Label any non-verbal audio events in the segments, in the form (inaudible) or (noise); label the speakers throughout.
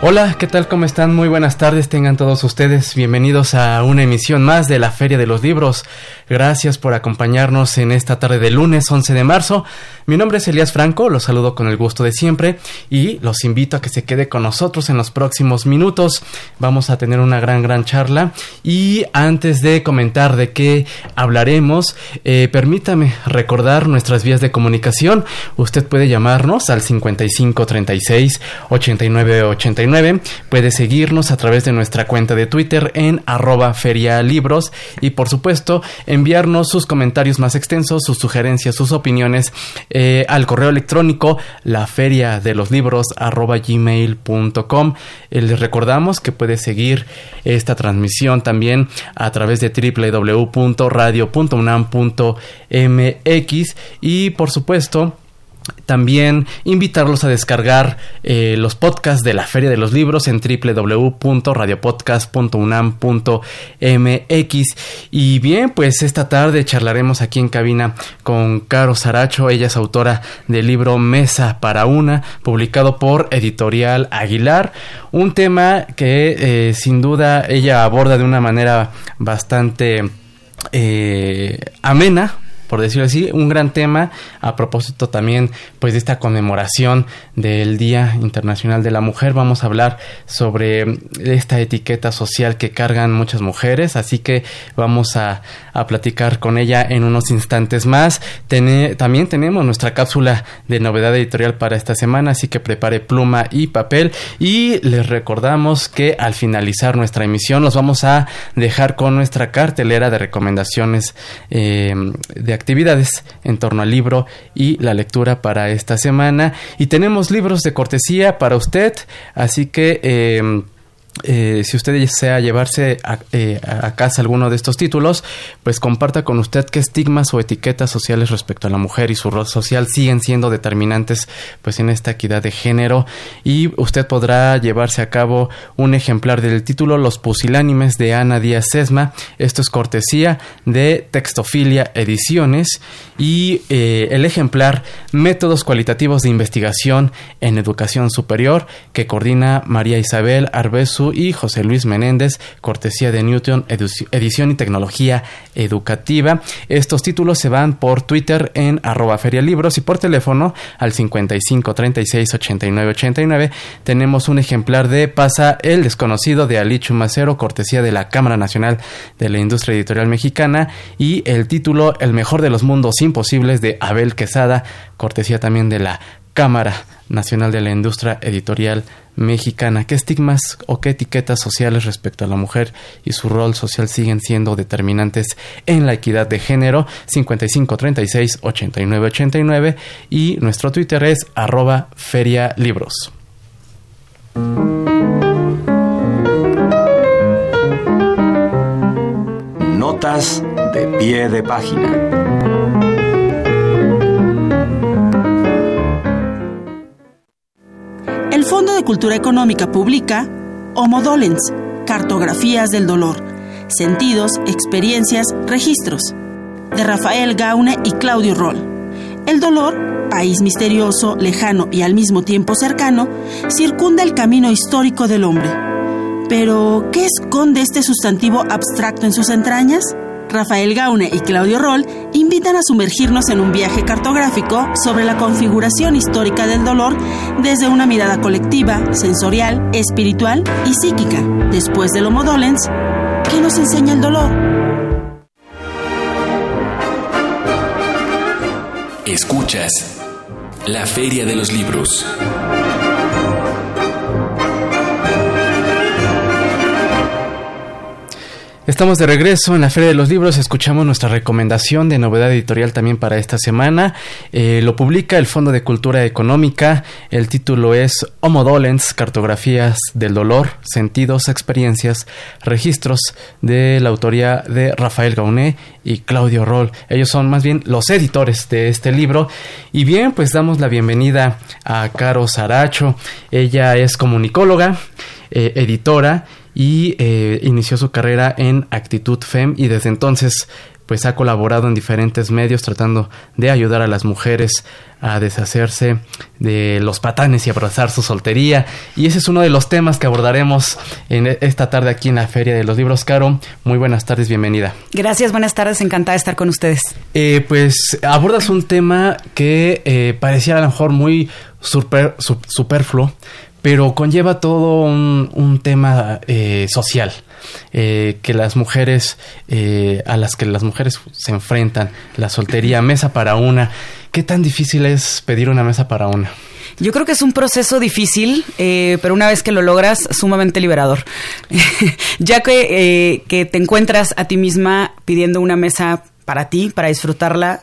Speaker 1: Hola, ¿qué tal? ¿Cómo están? Muy buenas tardes, tengan todos ustedes bienvenidos a una emisión más de la Feria de los Libros. Gracias por acompañarnos en esta tarde de lunes 11 de marzo. Mi nombre es Elías Franco, los saludo con el gusto de siempre y los invito a que se quede con nosotros en los próximos minutos. Vamos a tener una gran, gran charla y antes de comentar de qué hablaremos, eh, permítame recordar nuestras vías de comunicación. Usted puede llamarnos al 5536 8989 Puede seguirnos a través de nuestra cuenta de Twitter en arroba ferialibros y por supuesto enviarnos sus comentarios más extensos, sus sugerencias, sus opiniones eh, al correo electrónico la feria de los libros arroba gmail.com. Eh, les recordamos que puede seguir esta transmisión también a través de www.radio.unam.mx y por supuesto también invitarlos a descargar eh, los podcasts de la Feria de los Libros en www.radiopodcast.unam.mx. Y bien, pues esta tarde charlaremos aquí en cabina con Caro Saracho. Ella es autora del libro Mesa para una, publicado por Editorial Aguilar. Un tema que eh, sin duda ella aborda de una manera bastante eh, amena por decirlo así, un gran tema a propósito también pues de esta conmemoración del Día Internacional de la Mujer. Vamos a hablar sobre esta etiqueta social que cargan muchas mujeres, así que vamos a, a platicar con ella en unos instantes más. también tenemos nuestra cápsula de novedad editorial para esta semana, así que prepare pluma y papel y les recordamos que al finalizar nuestra emisión los vamos a dejar con nuestra cartelera de recomendaciones eh, de actividades en torno al libro y la lectura para esta semana. Y tenemos libros de cortesía para usted, así que... Eh, eh, si usted desea llevarse eh, a, casa alguno de estos títulos, pues comparta con usted qué estigmas o etiquetas sociales respecto a la mujer y su rol social siguen siendo determinantes pues en esta equidad de género y usted podrá llevarse a cabo un ejemplar del título Los pusilánimes de Ana Díaz Sesma. Esto es cortesía de Textofilia Ediciones y eh, el ejemplar Métodos cualitativos de investigación en educación superior que coordina María Isabel Y José Luis Menéndez, cortesía de Newton, edición y tecnología educativa. Estos títulos se van por Twitter en arroba ferialibros y por teléfono al 55 36 89 89. Tenemos un ejemplar de Pasa el desconocido de Alichu Macero, cortesía de la Cámara Nacional de la Industria Editorial Mexicana y el título El mejor de los mundos imposibles de Abel Quesada, cortesía también de la Cámara Nacional de la Industria Editorial Mexicana. ¿Qué estigmas o qué etiquetas sociales respecto a la mujer y su rol social siguen siendo determinantes en la equidad de género? 5536 8989 y nuestro Twitter es arroba ferialibros.
Speaker 2: Notas de pie de página.
Speaker 3: Fondo de Cultura Económica publica Homodolens, Cartografías del Dolor, Sentidos, Experiencias, Registros, de Rafael Gaune y Claudio Roll. El dolor, país misterioso, lejano y al mismo tiempo cercano, circunda el camino histórico del hombre. Pero, ¿qué esconde este sustantivo abstracto en sus entrañas? Rafael Gaune y Claudio Roll invitan a sumergirnos en un viaje cartográfico sobre la configuración histórica del dolor desde una mirada colectiva, sensorial, espiritual y psíquica. Después del Homo Dolens, ¿qué nos enseña el dolor?
Speaker 4: Escuchas la Feria de los Libros.
Speaker 1: Estamos de regreso en la Feria de los Libros. Escuchamos nuestra recomendación de novedad editorial también para esta semana. Eh, lo publica el Fondo de Cultura Económica. El título es Homo Dolens, Cartografías del Dolor, Sentidos, Experiencias, Registros de la autoría de Rafael Gauné y Claudio Roll. Ellos son más bien los editores de este libro. Y bien, pues damos la bienvenida a Caro Saracho. Ella es comunicóloga, eh, editora y eh, inició su carrera en Actitud FEM y desde entonces pues ha colaborado en diferentes medios tratando de ayudar a las mujeres a deshacerse de los patanes y abrazar su soltería. Y ese es uno de los temas que abordaremos en esta tarde aquí en la Feria de los Libros. Caro, muy buenas tardes, bienvenida.
Speaker 5: Gracias, buenas tardes, encantada de estar con ustedes.
Speaker 1: Eh, pues abordas un tema que eh, parecía a lo mejor muy super, superfluo, pero conlleva todo un, tema eh, social. Eh, que las mujeres, eh, a las que las mujeres se enfrentan, la soltería, mesa para una. ¿Qué tan difícil es pedir una mesa para una?
Speaker 5: Yo creo que es un proceso difícil, pero una vez que lo logras, sumamente liberador. (laughs) ya que, que te encuentras a ti misma pidiendo una mesa para ti, para disfrutarla,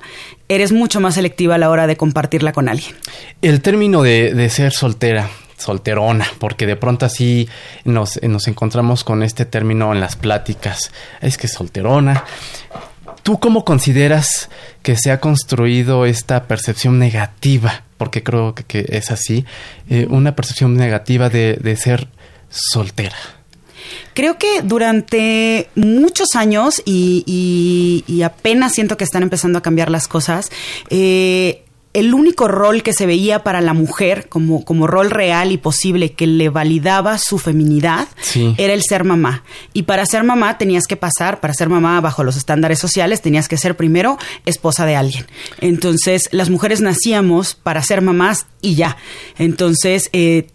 Speaker 5: eres mucho más selectiva a la hora de compartirla con alguien.
Speaker 1: El término de, de ser soltera, solterona, porque de pronto así nos, nos encontramos con este término en las pláticas. Es que solterona. ¿Tú cómo consideras que se ha construido esta percepción negativa? Porque creo que, es así, eh, una percepción negativa de, de ser soltera.
Speaker 5: Creo que durante muchos años y, y, apenas siento que están empezando a cambiar las cosas, eh, el único rol que se veía para la mujer como, como rol real y posible que le validaba su feminidad era el ser mamá. Y para ser mamá tenías que pasar, para ser mamá bajo los estándares sociales, tenías que ser primero esposa de alguien. Entonces, las mujeres nacíamos para ser mamás y ya. Entonces, eh,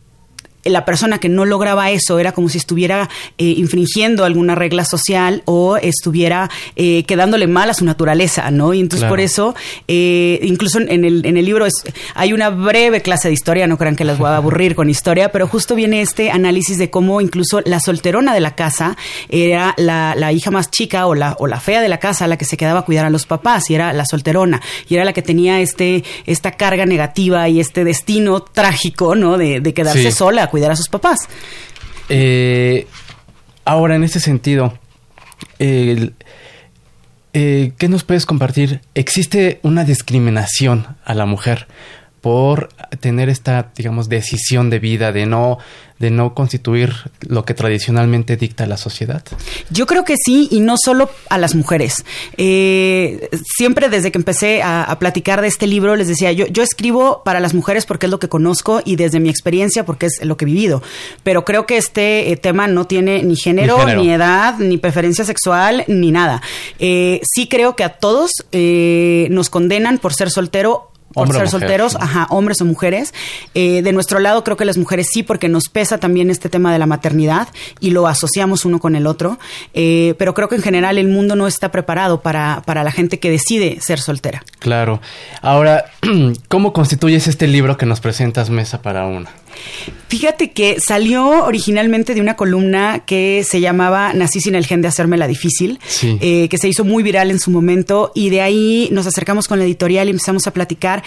Speaker 5: la persona que no lograba eso era como si estuviera eh, infringiendo alguna regla social o estuviera eh, quedándole mal a su naturaleza, ¿no? Y entonces por eso, eh, incluso en el, en el libro es, hay una breve clase de historia, no crean que las voy a aburrir con historia, pero justo viene este análisis de cómo incluso la solterona de la casa era la, la hija más chica o la, o la fea de la casa la que se quedaba a cuidar a los papás y era la solterona y era la que tenía este, esta carga negativa y este destino trágico, ¿no? De, de quedarse sola cuidar a sus papás.
Speaker 1: Eh, ahora, en este sentido, eh, ¿qué nos puedes compartir? ¿Existe una discriminación a la mujer por tener esta, digamos, decisión de vida de no de no constituir lo que tradicionalmente dicta la sociedad?
Speaker 5: Yo creo que sí, y no solo a las mujeres. Eh, siempre desde que empecé a, platicar de este libro, les decía, yo, yo escribo para las mujeres porque es lo que conozco y desde mi experiencia porque es lo que he vivido. Pero creo que este eh, tema no tiene ni género, ni, edad, ni preferencia sexual, ni nada. Eh, sí creo que a todos nos condenan por ser soltero por ser solteros, ajá, hombres o mujeres. Eh, de nuestro lado creo que las mujeres sí, porque nos pesa también este tema de la maternidad y lo asociamos uno con el otro. Eh, pero creo que en general el mundo no está preparado para, para la gente que decide ser soltera.
Speaker 1: Claro. Ahora, (clears throat) ¿cómo constituyes este libro que nos presentas Mesa para una?
Speaker 5: Fíjate que salió originalmente de una columna que se llamaba Nací sin el gen de hacerme la difícil, eh, que se hizo muy viral en su momento y de ahí nos acercamos con la editorial y empezamos a platicar.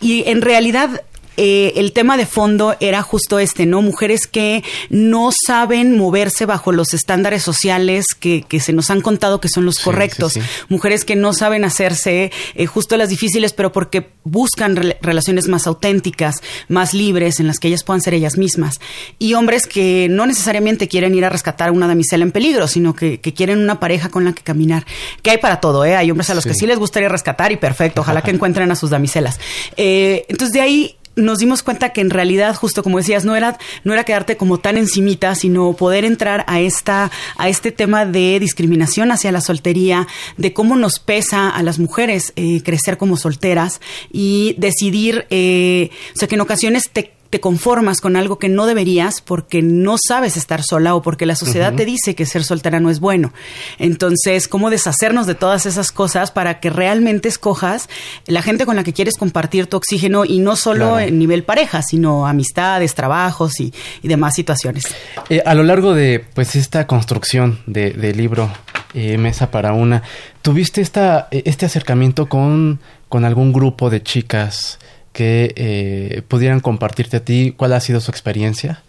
Speaker 5: Y en realidad eh, el tema de fondo era justo este, ¿no? Mujeres que no saben moverse bajo los estándares sociales que, que se nos han contado que son los correctos. Mujeres que no saben hacerse eh, justo las difíciles, pero porque buscan relaciones más auténticas, más libres, en las que ellas puedan ser ellas mismas. Y hombres que no necesariamente quieren ir a rescatar a una damisela en peligro, sino que, quieren una pareja con la que caminar. Que hay para todo, ¿eh? Hay hombres a los que sí les gustaría rescatar y perfecto, ojalá que (laughs) encuentren a sus damiselas. Eh, entonces de ahí nos dimos cuenta que en realidad, justo como decías, no era, no era quedarte como tan encimita, sino poder entrar a esta, a este tema de discriminación hacia la soltería, de cómo nos pesa a las mujeres eh, crecer como solteras y decidir, eh, o sea, que en ocasiones te te conformas con algo que no deberías porque no sabes estar sola o porque la sociedad te dice que ser soltera no es bueno. Entonces, ¿cómo deshacernos de todas esas cosas para que realmente escojas la gente con la que quieres compartir tu oxígeno y no solo en nivel pareja, sino amistades, trabajos y, demás situaciones?
Speaker 1: Eh, a lo largo de pues esta construcción del de libro eh, Mesa para una, ¿tuviste esta, este acercamiento con, con algún grupo de chicas? Que eh, pudieran compartirte a ti cuál ha sido su experiencia.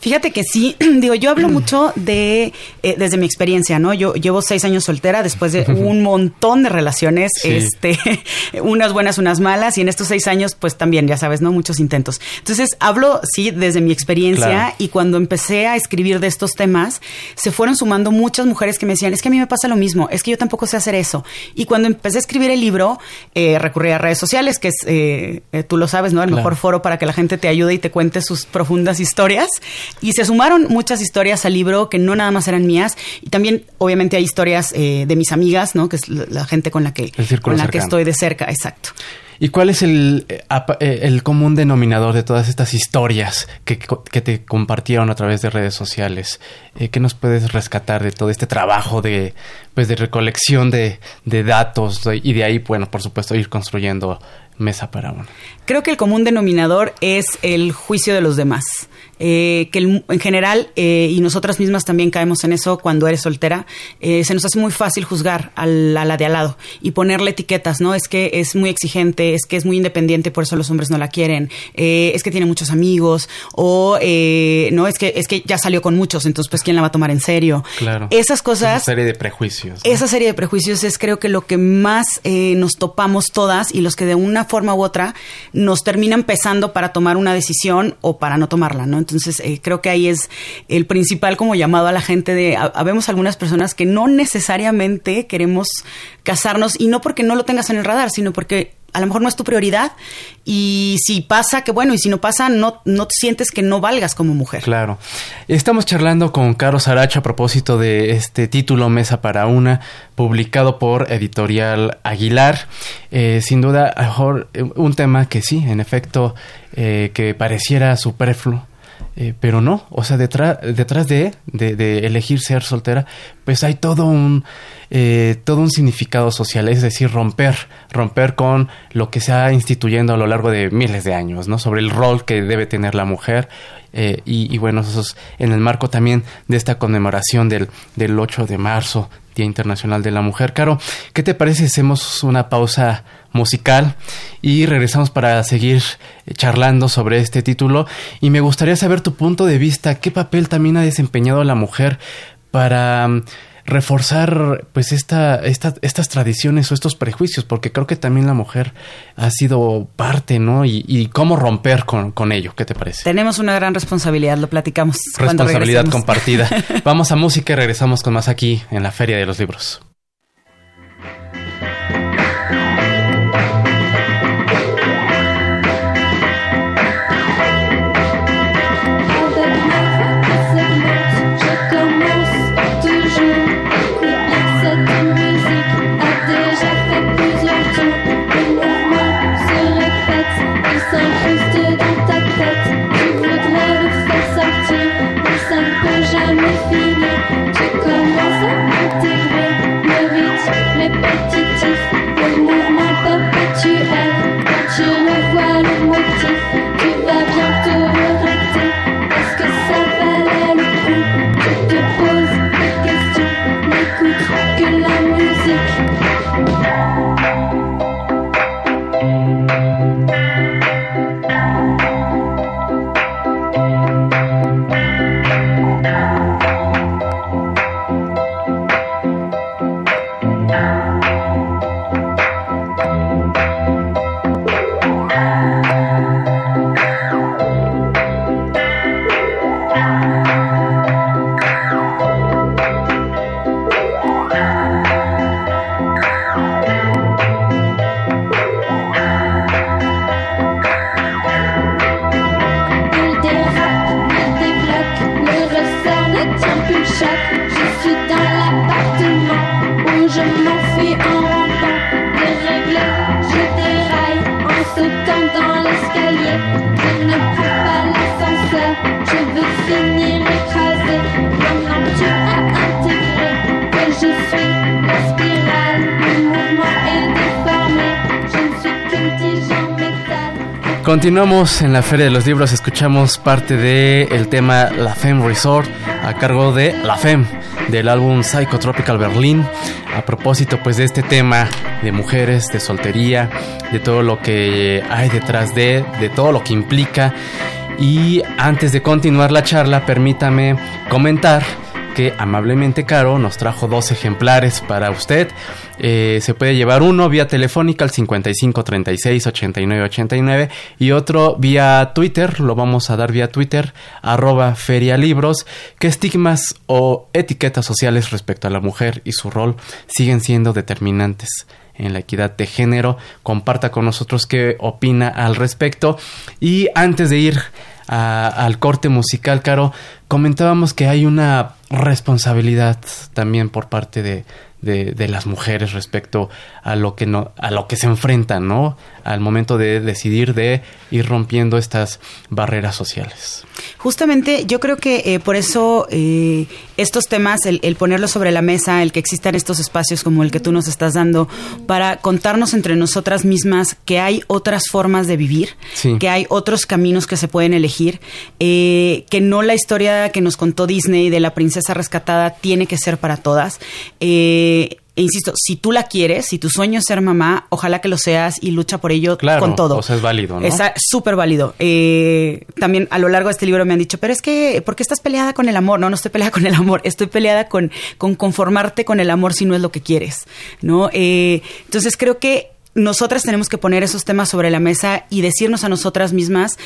Speaker 5: Fíjate que sí, (clears throat) digo, yo hablo mucho de, eh, desde mi experiencia, ¿no? Yo llevo seis años soltera después de (laughs) un montón de relaciones, este, (laughs) unas buenas, unas malas, y en estos seis años, pues también, ya sabes, ¿no? Muchos intentos. Entonces, hablo, sí, desde mi experiencia, y cuando empecé a escribir de estos temas, se fueron sumando muchas mujeres que me decían, es que a mí me pasa lo mismo, es que yo tampoco sé hacer eso. Y cuando empecé a escribir el libro, eh, recurrí a redes sociales, que es, eh, tú lo sabes, ¿no? El mejor foro para que la gente te ayude y te cuente sus profundas historias. Y se sumaron muchas historias al libro que no nada más eran mías. Y también, obviamente, hay historias eh, de mis amigas, ¿no? Que es la gente con la que, con la que estoy de cerca, exacto.
Speaker 1: ¿Y cuál es el, eh, eh, el común denominador de todas estas historias que, que, te compartieron a través de redes sociales? ¿Qué nos puedes rescatar de todo este trabajo de, pues, de recolección de, de datos y de ahí, bueno, por supuesto, ir construyendo mesa para uno?
Speaker 5: Creo que el común denominador es el juicio de los demás. Eh, que en general, eh, y nosotras mismas también caemos en eso cuando eres soltera, eh, se nos hace muy fácil juzgar a la, de al lado y ponerle etiquetas, ¿no? Es que es muy exigente, es que es muy independiente, por eso los hombres no la quieren, es que tiene muchos amigos, o no, es que, es que ya salió con muchos, entonces pues quién la va a tomar en serio.
Speaker 1: Claro.
Speaker 5: Esas cosas...
Speaker 1: Esa serie de prejuicios.
Speaker 5: Esa serie de prejuicios es creo que lo que más nos topamos todas y los que de una forma u otra nos terminan pesando para tomar una decisión o para no tomarla, ¿no? Entonces, eh, creo que ahí es el principal como llamado a la gente de, habemos algunas personas que no necesariamente queremos casarnos y no porque no lo tengas en el radar, sino porque a lo mejor no es tu prioridad y si pasa, que bueno, y si no pasa, no, no sientes que no valgas como mujer.
Speaker 1: Claro. Estamos charlando con Caro Saracho a propósito de este título Mesa para una, publicado por Editorial Aguilar. Eh, sin duda, mejor eh, un tema que sí, en efecto, que pareciera superfluo eh, pero no, o sea, detrás, detrás de, de, elegir ser soltera, pues hay todo un, eh, todo un significado social, es decir, romper, romper con lo que se ha instituyendo a lo largo de miles de años, ¿no? Sobre el rol que debe tener la mujer. Eh, y, bueno, eso es en el marco también de esta conmemoración del, del 8 de marzo, Día Internacional de la Mujer. Caro, ¿qué te parece hacemos una pausa musical y regresamos para seguir charlando sobre este título? Y me gustaría saber tu punto de vista, ¿qué papel también ha desempeñado la mujer para reforzar pues esta, estas tradiciones o estos prejuicios, porque creo que también la mujer ha sido parte, ¿no? Y, cómo romper con, con, ello, ¿qué te parece?
Speaker 5: Tenemos una gran responsabilidad, lo platicamos.
Speaker 1: Responsabilidad compartida. (laughs) Vamos a música y regresamos con más aquí en la Feria de los Libros.
Speaker 6: Thank you.
Speaker 1: Continuamos en la Feria de los Libros, escuchamos parte del el tema La Femme Resort a cargo de La Femme del álbum Psychotropical Berlin. A propósito pues de este tema de mujeres, de soltería, de todo lo que hay detrás de, de todo lo que implica. Y antes de continuar la charla, permítame comentar que amablemente Caro nos trajo dos ejemplares para usted. Eh, se puede llevar uno vía telefónica al 55 36 89 89 y otro vía Twitter, lo vamos a dar vía Twitter, arroba ferialibros, que estigmas o etiquetas sociales respecto a la mujer y su rol siguen siendo determinantes en la equidad de género. Comparta con nosotros qué opina al respecto. Y antes de ir al corte musical, Caro, comentábamos que hay una responsabilidad también por parte de, de, las mujeres respecto a lo que no a lo que se enfrentan no al momento de decidir de ir rompiendo estas barreras sociales.
Speaker 5: Justamente yo creo que eh, por eso eh, estos temas el, ponerlos sobre la mesa el que existan estos espacios como el que tú nos estás dando para contarnos entre nosotras mismas que hay otras formas de vivir que hay otros caminos que se pueden elegir eh, que no la historia que nos contó Disney de la princesa rescatada tiene que ser para todas e insisto, si tú la quieres, si tu sueño es ser mamá, ojalá que lo seas y lucha por ello con todo.
Speaker 1: O sea, es válido, ¿no? Es
Speaker 5: súper válido. Eh, también a lo largo de este libro me han dicho, pero es que, ¿por qué estás peleada con el amor? No, no estoy peleada con el amor, estoy peleada con, con conformarte con el amor si no es lo que quieres, ¿no? Eh, entonces creo que nosotras tenemos que poner esos temas sobre la mesa y decirnos a nosotras mismas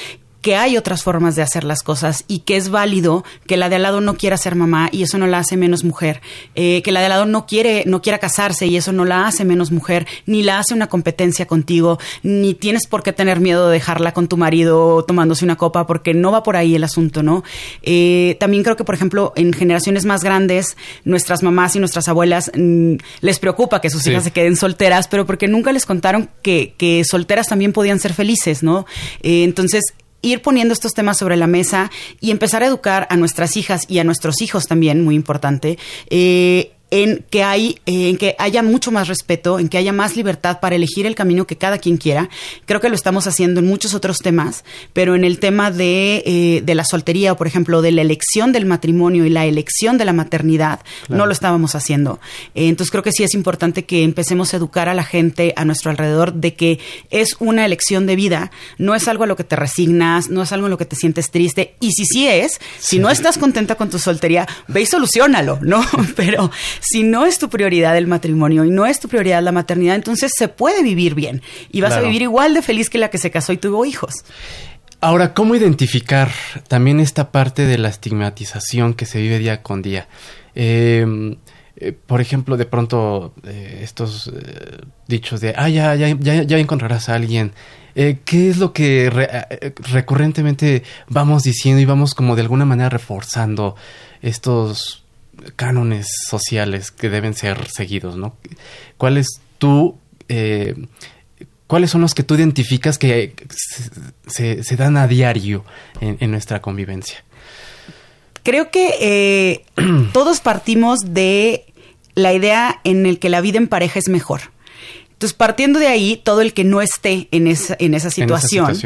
Speaker 5: que hay otras formas de hacer las cosas y que es válido que la de al lado no quiera ser mamá y eso no la hace menos mujer, eh, que la de al lado no quiere, no quiera casarse y eso no la hace menos mujer, ni la hace una competencia contigo, ni tienes por qué tener miedo de dejarla con tu marido tomándose una copa porque no va por ahí el asunto, ¿no? Eh, también creo que, por ejemplo, en generaciones más grandes, nuestras mamás y nuestras abuelas mm, les preocupa que sus hijas se queden solteras, pero porque nunca les contaron que, que solteras también podían ser felices, ¿no? Eh, entonces, ir poniendo estos temas sobre la mesa y empezar a educar a nuestras hijas y a nuestros hijos también, muy importante, eh, en que hay eh, en que haya mucho más respeto, en que haya más libertad para elegir el camino que cada quien quiera. Creo que lo estamos haciendo en muchos otros temas, pero en el tema de, eh, de la soltería o, por ejemplo, de la elección del matrimonio y la elección de la maternidad, no lo estábamos haciendo. Eh, entonces creo que sí es importante que empecemos a educar a la gente a nuestro alrededor de que es una elección de vida, no es algo a lo que te resignas, no es algo en lo que te sientes triste. Y si sí es, si no estás contenta con tu soltería, ve y solucionalo, ¿no? (laughs) pero si no es tu prioridad el matrimonio y no es tu prioridad la maternidad, entonces se puede vivir bien y vas a vivir igual de feliz que la que se casó y tuvo hijos.
Speaker 1: Ahora, ¿cómo identificar también esta parte de la estigmatización que se vive día con día? Em, eh, por ejemplo, de pronto eh, estos eh, dichos de, ah, ya, ya, ya, ya encontrarás a alguien. ¿Qué es lo que recurrentemente vamos diciendo y vamos como de alguna manera reforzando estos cánones sociales que deben ser seguidos, ¿no? ¿Cuáles tú, eh, cuáles son los que tú identificas que se, dan a diario en, nuestra convivencia?
Speaker 5: Creo que eh, (clears throat) todos partimos de la idea en el que la vida en pareja es mejor. Entonces, partiendo de ahí, todo el que no esté en esa, en esa situación,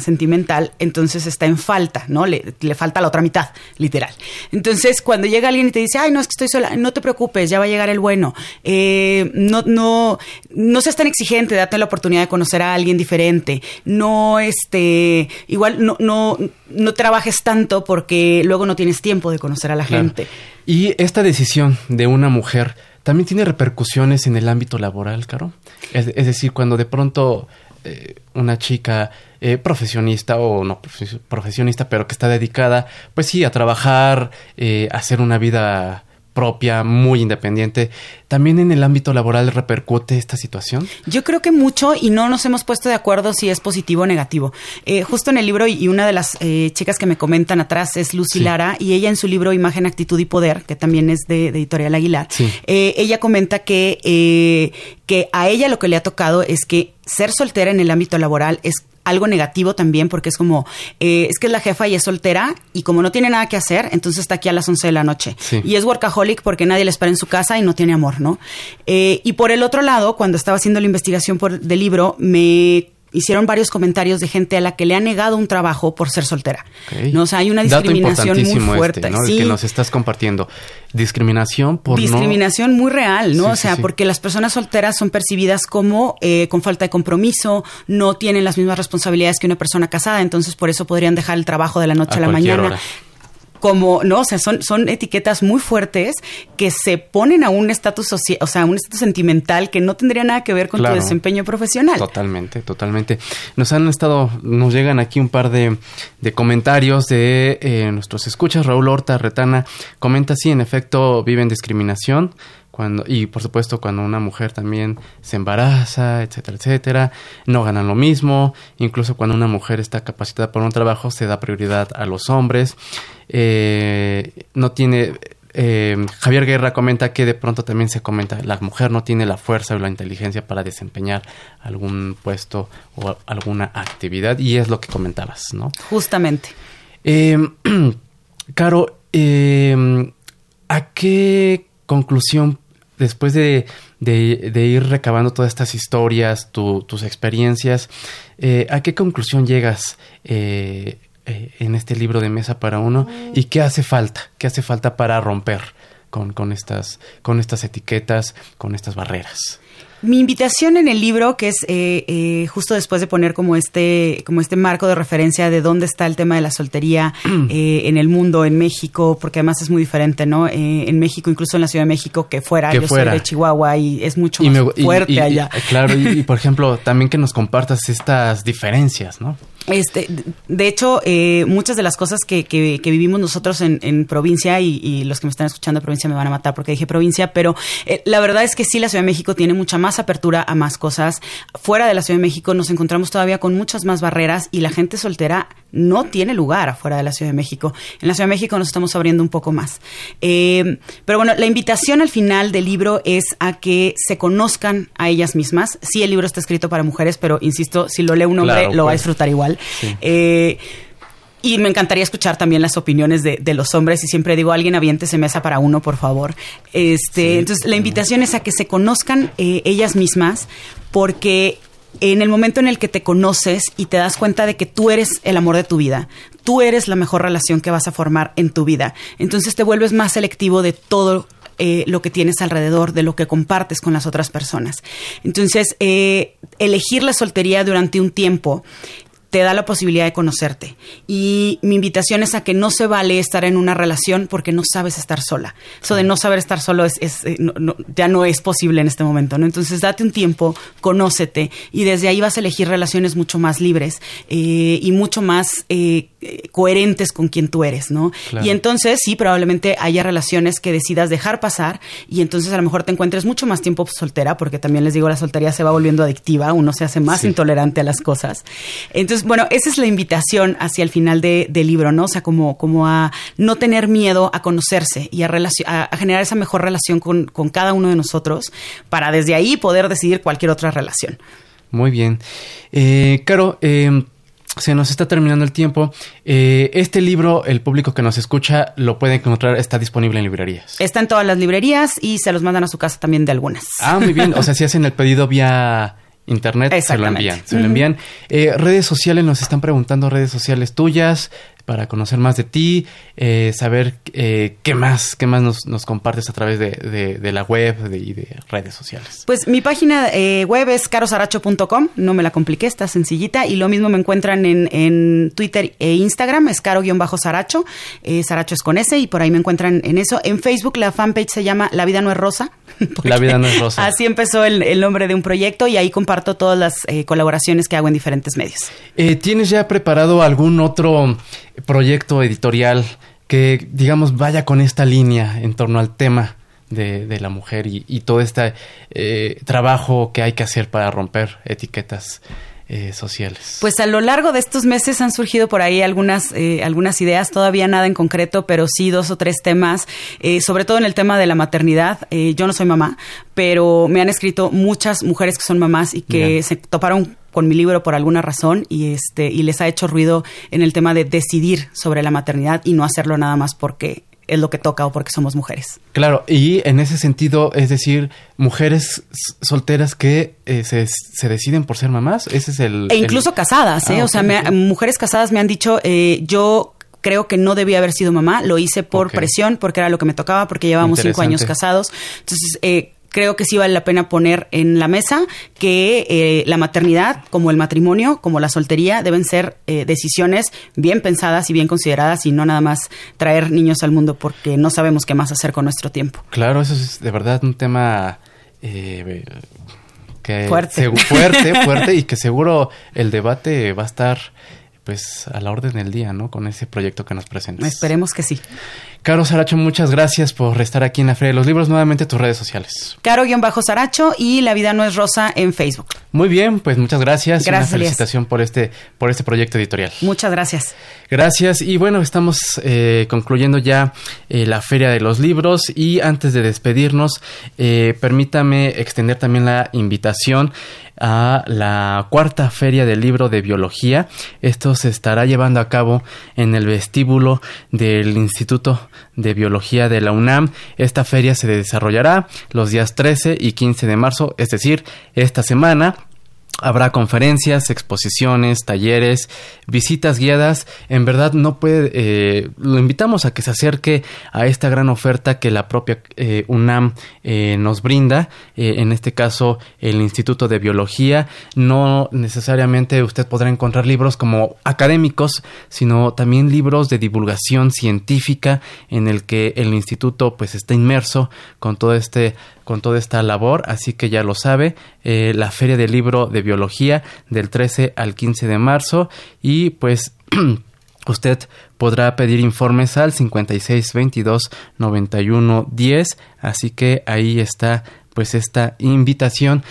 Speaker 5: sentimental, entonces está en falta, ¿no? Le, falta la otra mitad, literal. Entonces, cuando llega alguien y te dice, ay, no, es que estoy sola, no te preocupes, ya va a llegar el bueno. Eh, no, no, no seas tan exigente, date la oportunidad de conocer a alguien diferente. No, este, igual, no, no, no trabajes tanto porque luego no tienes tiempo de conocer a la gente.
Speaker 1: Y esta decisión de una mujer también tiene repercusiones en el ámbito laboral, Caro. Es, decir, cuando de pronto eh, una chica eh, profesionista o no profesionista, pero que está dedicada, pues sí, a trabajar, eh, a hacer una vida propia, muy independiente. ¿También en el ámbito laboral repercute esta situación?
Speaker 5: Yo creo que mucho y no nos hemos puesto de acuerdo si es positivo o negativo. Eh, justo en el libro, y una de las eh, chicas que me comentan atrás es Lucy Lara, y ella en su libro Imagen, Actitud y Poder, que también es de, Editorial Aguilar, eh, ella comenta que, que a ella lo que le ha tocado es que ser soltera en el ámbito laboral es algo negativo también, porque es como, eh, es que es la jefa y es soltera, y como no tiene nada que hacer, entonces está aquí a las 11 de la noche. Y es workaholic porque nadie le espera en su casa y no tiene amor, ¿no? Eh, y por el otro lado, cuando estaba haciendo la investigación por, del libro, me hicieron varios comentarios de gente a la que le ha negado un trabajo por ser soltera. ¿no? O sea, hay una discriminación muy este, fuerte.
Speaker 1: ¿no? El que nos estás compartiendo. Discriminación por
Speaker 5: Discriminación muy real, ¿no? o sea, porque las personas solteras son percibidas como eh, con falta de compromiso, no tienen las mismas responsabilidades que una persona casada, entonces por eso podrían dejar el trabajo de la noche a, la mañana como, no, o sea, son, son etiquetas muy fuertes que se ponen a un estatus social, o sea, un estatus sentimental que no tendría nada que ver con tu desempeño profesional.
Speaker 1: Totalmente, totalmente. Nos han estado, nos llegan aquí un par de, de comentarios de eh, nuestros escuchas. Raúl Horta Retana comenta, sí, en efecto, viven discriminación cuando y por supuesto cuando una mujer también se embaraza, etcétera, etcétera, no ganan lo mismo, incluso cuando una mujer está capacitada para un trabajo se da prioridad a los hombres, eh, no tiene eh, Javier Guerra comenta que de pronto también se comenta la mujer no tiene la fuerza o la inteligencia para desempeñar algún puesto o alguna actividad y es lo que comentabas, ¿no?
Speaker 5: Justamente.
Speaker 1: Eh, (clears throat) Caro, eh, ¿a qué conclusión después de, de, ir recabando todas estas historias, tus experiencias, eh, ¿a qué conclusión llegas eh, eh, en este libro de Mesa para Uno y qué hace falta? ¿Qué hace falta para romper con, con, estas, con estas etiquetas, con estas barreras?
Speaker 5: Mi invitación en el libro, que es eh, eh, justo después de poner como este, como este marco de referencia de dónde está el tema de la soltería (clears throat) eh, en el mundo, en México, porque además es muy diferente, ¿no? en México, incluso en la Ciudad de México, que fuera, yo soy de Chihuahua y es mucho más fuerte allá.
Speaker 1: claro, y, (laughs) por ejemplo, también que nos compartas estas diferencias, ¿no?
Speaker 5: Este, de hecho, eh, muchas de las cosas que, que, vivimos nosotros en, provincia, y, los que me están escuchando de provincia me van a matar porque dije provincia, pero la verdad es que sí, la Ciudad de México tiene mucha más apertura a más cosas. Fuera de la Ciudad de México nos encontramos todavía con muchas más barreras y la gente soltera no tiene lugar afuera de la Ciudad de México. En la Ciudad de México nos estamos abriendo un poco más. Eh, pero bueno, la invitación al final del libro es a que se conozcan a ellas mismas. Sí, el libro está escrito para mujeres, pero insisto, si lo lee un hombre, lo va a pues. disfrutar igual. Eh, y me encantaría escuchar también las opiniones de, los hombres. Y siempre digo, alguien se mesa para uno, por favor. Este, entonces, la invitación es a que se conozcan eh, ellas mismas, porque en el momento en el que te conoces y te das cuenta de que tú eres el amor de tu vida, tú eres la mejor relación que vas a formar en tu vida, entonces te vuelves más selectivo de todo eh, lo que tienes alrededor, de lo que compartes con las otras personas. Entonces, elegir la soltería durante un tiempo te da la posibilidad de conocerte. Y mi invitación es a que no se vale estar en una relación porque no sabes estar sola. Eso de no saber estar solo es, eh, ya no es posible en este momento, ¿no? Entonces date un tiempo, conócete y desde ahí vas a elegir relaciones mucho más libres eh, y mucho más eh, coherentes con quien tú eres, ¿no? Y entonces sí, probablemente haya relaciones que decidas dejar pasar y entonces a lo mejor te encuentres mucho más tiempo soltera porque también les digo, la soltería se va volviendo adictiva, uno se hace más intolerante a las cosas. Entonces, bueno, esa es la invitación hacia el final del libro, ¿no? O sea, como, como a no tener miedo a conocerse y a, a, generar esa mejor relación con, cada uno de nosotros para desde ahí poder decidir cualquier otra relación.
Speaker 1: Muy bien. Eh, Caro, eh, se nos está terminando el tiempo. Eh, este libro, el público que nos escucha lo puede encontrar, está disponible en librerías.
Speaker 5: Está en todas las librerías y se los mandan a su casa también de algunas.
Speaker 1: Ah, muy bien. O sea, (laughs) si hacen el pedido vía internet, se lo envían. Se lo envían. Eh, redes sociales, nos están preguntando redes sociales tuyas para conocer más de ti, eh, saber eh, qué más, qué más nos, nos compartes a través de, de, la web y de redes sociales.
Speaker 5: Pues mi página eh, web es carosaracho.com, no me la compliqué, está sencillita, y lo mismo me encuentran en, en Twitter e Instagram, es caro-saracho, Saracho es con S, y por ahí me encuentran en eso. En Facebook la fanpage se llama La Vida No es Rosa. (laughs)
Speaker 1: La Vida No es Rosa.
Speaker 5: Así empezó el, el, nombre de un proyecto y ahí comparto todas las colaboraciones que hago en diferentes medios.
Speaker 1: ¿Tienes ya preparado algún otro proyecto editorial que, digamos, vaya con esta línea en torno al tema de, la mujer y, todo este eh, trabajo que hay que hacer para romper etiquetas eh, sociales.
Speaker 5: Pues a lo largo de estos meses han surgido por ahí algunas, eh, algunas ideas, todavía nada en concreto, pero sí dos o tres temas, sobre todo en el tema de la maternidad. yo no soy mamá, pero me han escrito muchas mujeres que son mamás y que se toparon con mi libro por alguna razón y este y les ha hecho ruido en el tema de decidir sobre la maternidad y no hacerlo nada más porque es lo que toca o porque somos mujeres.
Speaker 1: Claro, y en ese sentido, es decir, mujeres solteras que eh, se, se, deciden por ser mamás, ese es el...
Speaker 5: E incluso casadas, ¿eh? Ah, o sea, mujeres casadas me han dicho, eh, yo creo que no debía haber sido mamá, lo hice por presión, porque era lo que me tocaba, porque llevábamos cinco años casados. Entonces, eh, creo que sí vale la pena poner en la mesa que eh, la maternidad, como el matrimonio, como la soltería, deben ser eh, decisiones bien pensadas y bien consideradas y no nada más traer niños al mundo porque no sabemos qué más hacer con nuestro tiempo.
Speaker 1: Claro, eso es de verdad un tema... Eh, que
Speaker 5: fuerte.
Speaker 1: fuerte, (laughs) fuerte y que seguro el debate va a estar pues a la orden del día, ¿no? Con ese proyecto que nos presentas.
Speaker 5: Esperemos que sí.
Speaker 1: Caro Saracho, muchas gracias por estar aquí en la Feria de los Libros. Nuevamente tus redes sociales.
Speaker 5: Caro-Saracho y La Vida No es Rosa en Facebook.
Speaker 1: Muy bien, pues muchas gracias. Gracias. una felicitación por este, por este proyecto editorial.
Speaker 5: Muchas gracias.
Speaker 1: Gracias. Y bueno, estamos eh, concluyendo ya eh, la Feria de los Libros. Y antes de despedirnos, eh, permítame extender también la invitación a la cuarta feria del libro de biología. Esto se estará llevando a cabo en el vestíbulo del Instituto de Biología de la UNAM. Esta feria se desarrollará los días 13 y 15 de marzo, es decir, esta semana. Habrá conferencias, exposiciones, talleres, visitas guiadas. En verdad no puede, eh, lo invitamos a que se acerque a esta gran oferta que la propia eh, UNAM eh, nos brinda. en este caso, el Instituto de Biología. No necesariamente usted podrá encontrar libros como académicos, sino también libros de divulgación científica en el que el instituto pues está inmerso con todo este con toda esta labor, así que ya lo sabe, eh, la Feria del Libro de Biología del 13 al 15 de marzo y pues (clears throat) usted podrá pedir informes al 56 22 91 10, así que ahí está pues esta invitación.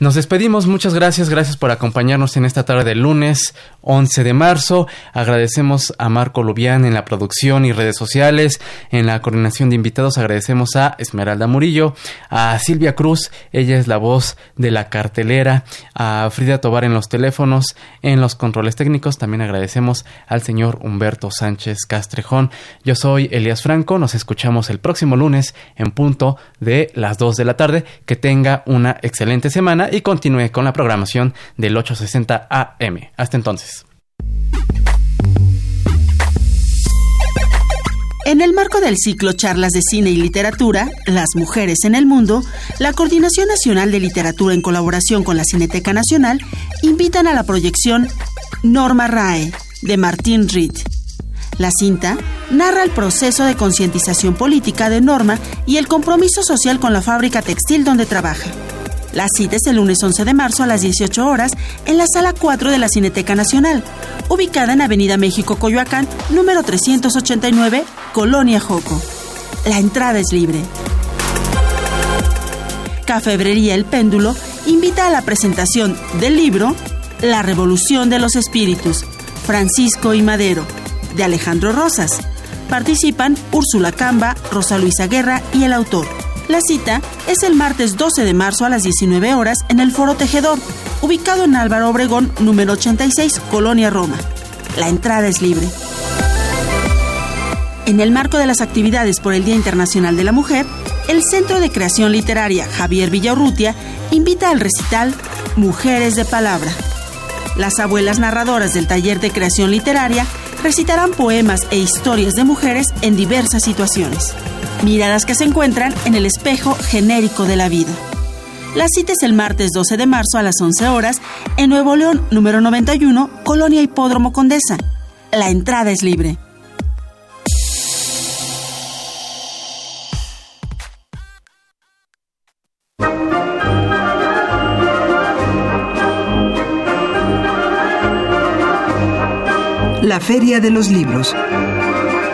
Speaker 1: Nos despedimos, muchas gracias, gracias por acompañarnos en esta tarde de lunes 11 de marzo. Agradecemos a Marco Lubián en la producción y redes sociales, en la coordinación de invitados agradecemos a Esmeralda Murillo, a Silvia Cruz, ella es la voz de la cartelera, a Frida Tobar en los teléfonos, en los controles técnicos, también agradecemos al señor Humberto Sánchez Castrejón. Yo soy Elias Franco, nos escuchamos el próximo lunes en punto de las 2 de la tarde. Que tenga una excelente semana y continúe con la programación del 860 AM. Hasta entonces.
Speaker 3: En el marco del ciclo Charlas de Cine y Literatura, Las Mujeres en el Mundo, la Coordinación Nacional de Literatura en colaboración con la Cineteca Nacional invitan a la proyección Norma Rae, de Martín Reed. La cinta narra el proceso de concientización política de Norma y el compromiso social con la fábrica textil donde trabaja. La cita es el lunes 11 de marzo a las 18 horas en la sala 4 de la Cineteca Nacional, ubicada en Avenida México Coyoacán, número 389, Colonia Joco. La entrada es libre. Cafebrería El Péndulo invita a la presentación del libro La Revolución de los Espíritus, Francisco y Madero, de Alejandro Rosas. Participan Úrsula Camba, Rosa Luisa Guerra y el autor. La cita es el martes 12 de marzo a las 19 horas en el Foro Tejedor, ubicado en Álvaro Obregón, número 86, Colonia Roma. La entrada es libre. En el marco de las actividades por el Día Internacional de la Mujer, el Centro de Creación Literaria Javier Villaurrutia invita al recital Mujeres de Palabra. Las abuelas narradoras del taller de creación literaria recitarán poemas e historias de mujeres en diversas situaciones miradas que se encuentran en el espejo genérico de la vida. La cita es el martes 12 de marzo a las 11 horas en Nuevo León, número 91, Colonia Hipódromo Condesa. La entrada es libre.
Speaker 7: La Feria de los Libros